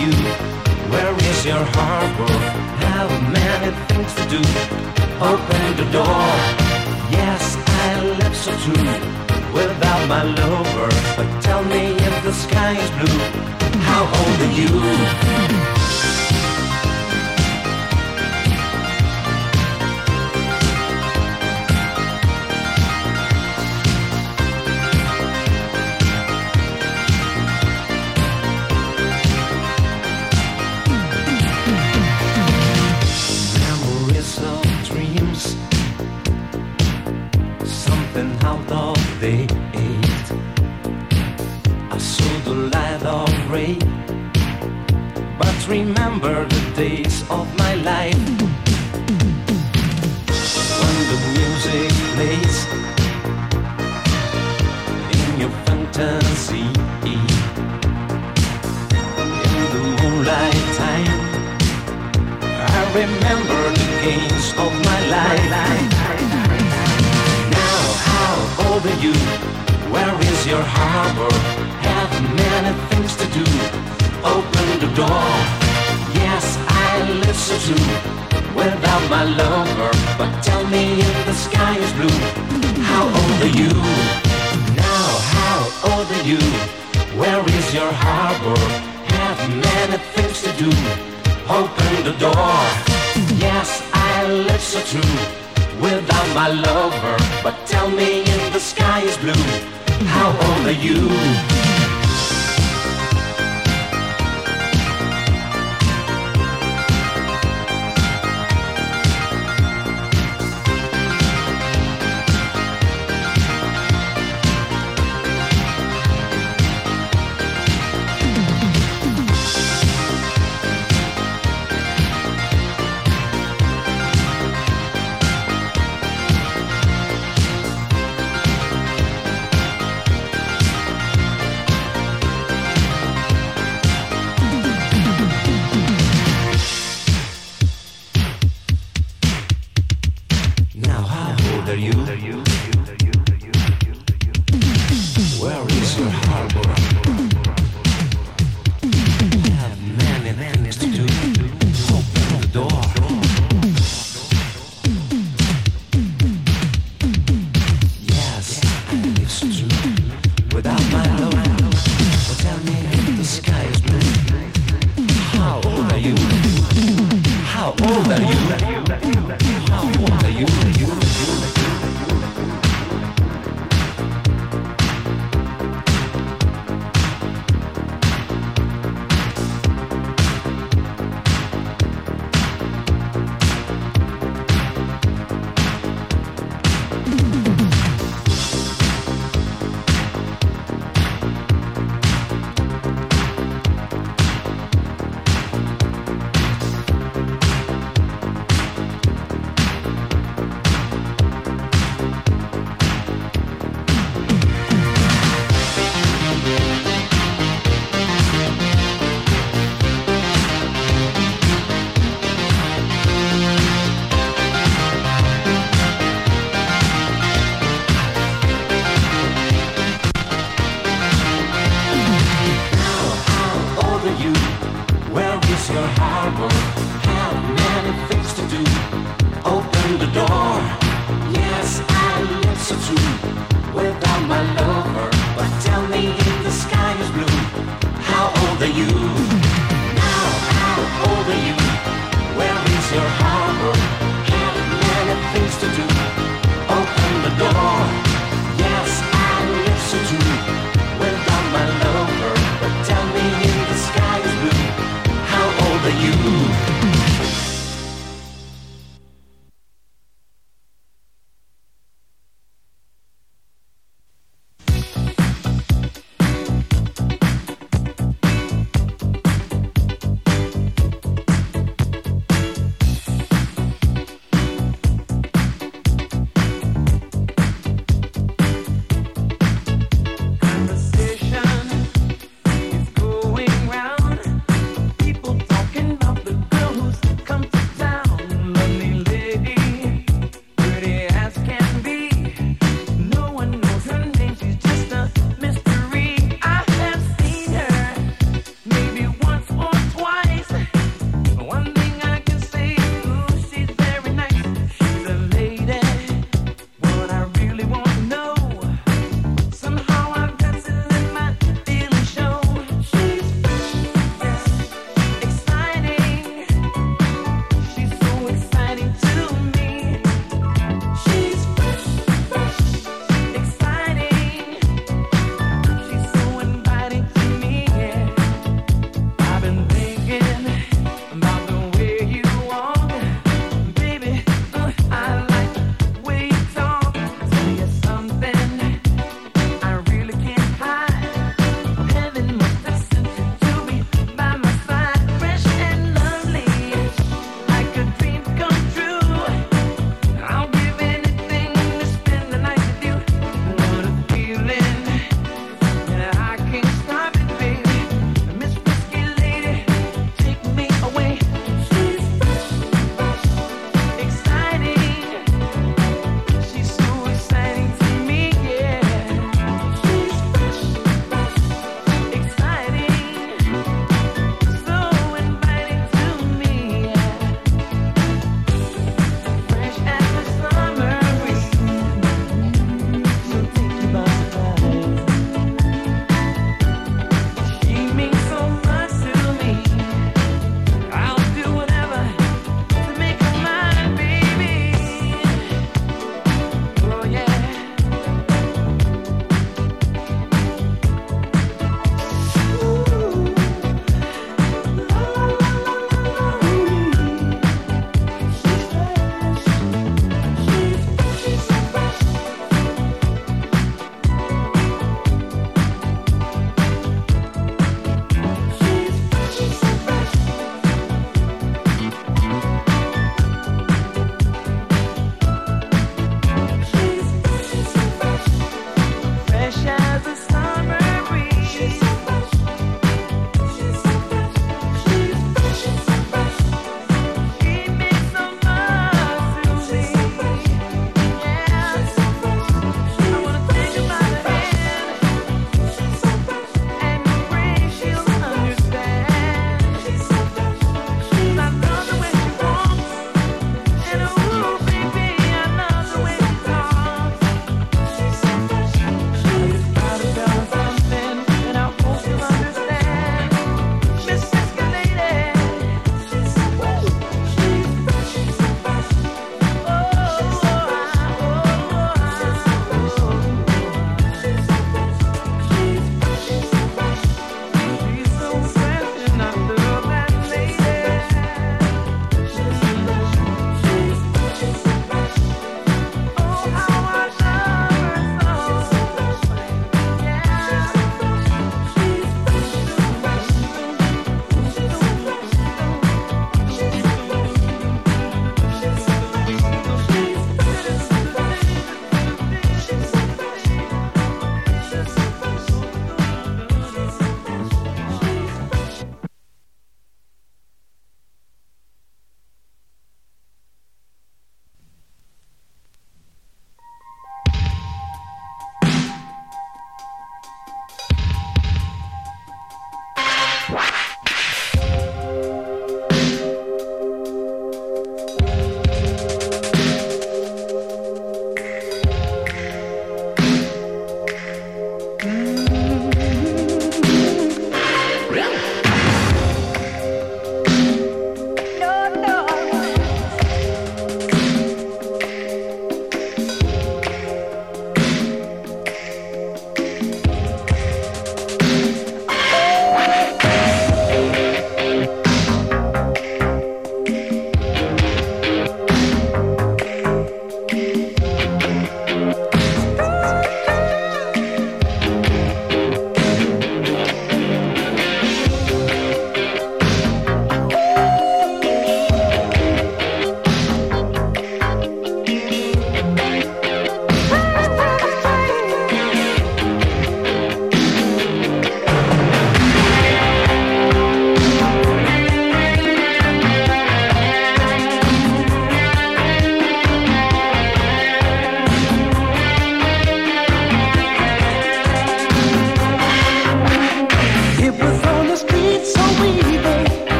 you? Where is your harbor? Have many things to do? Open the door. Yes, I live so true without my lover. But tell me if the sky is blue. How old are you? harbor. Have many things to do. Open the door. Yes, I live so true without my lover. But tell me if the sky is blue. How old are you?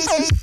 Hey, hey, hey.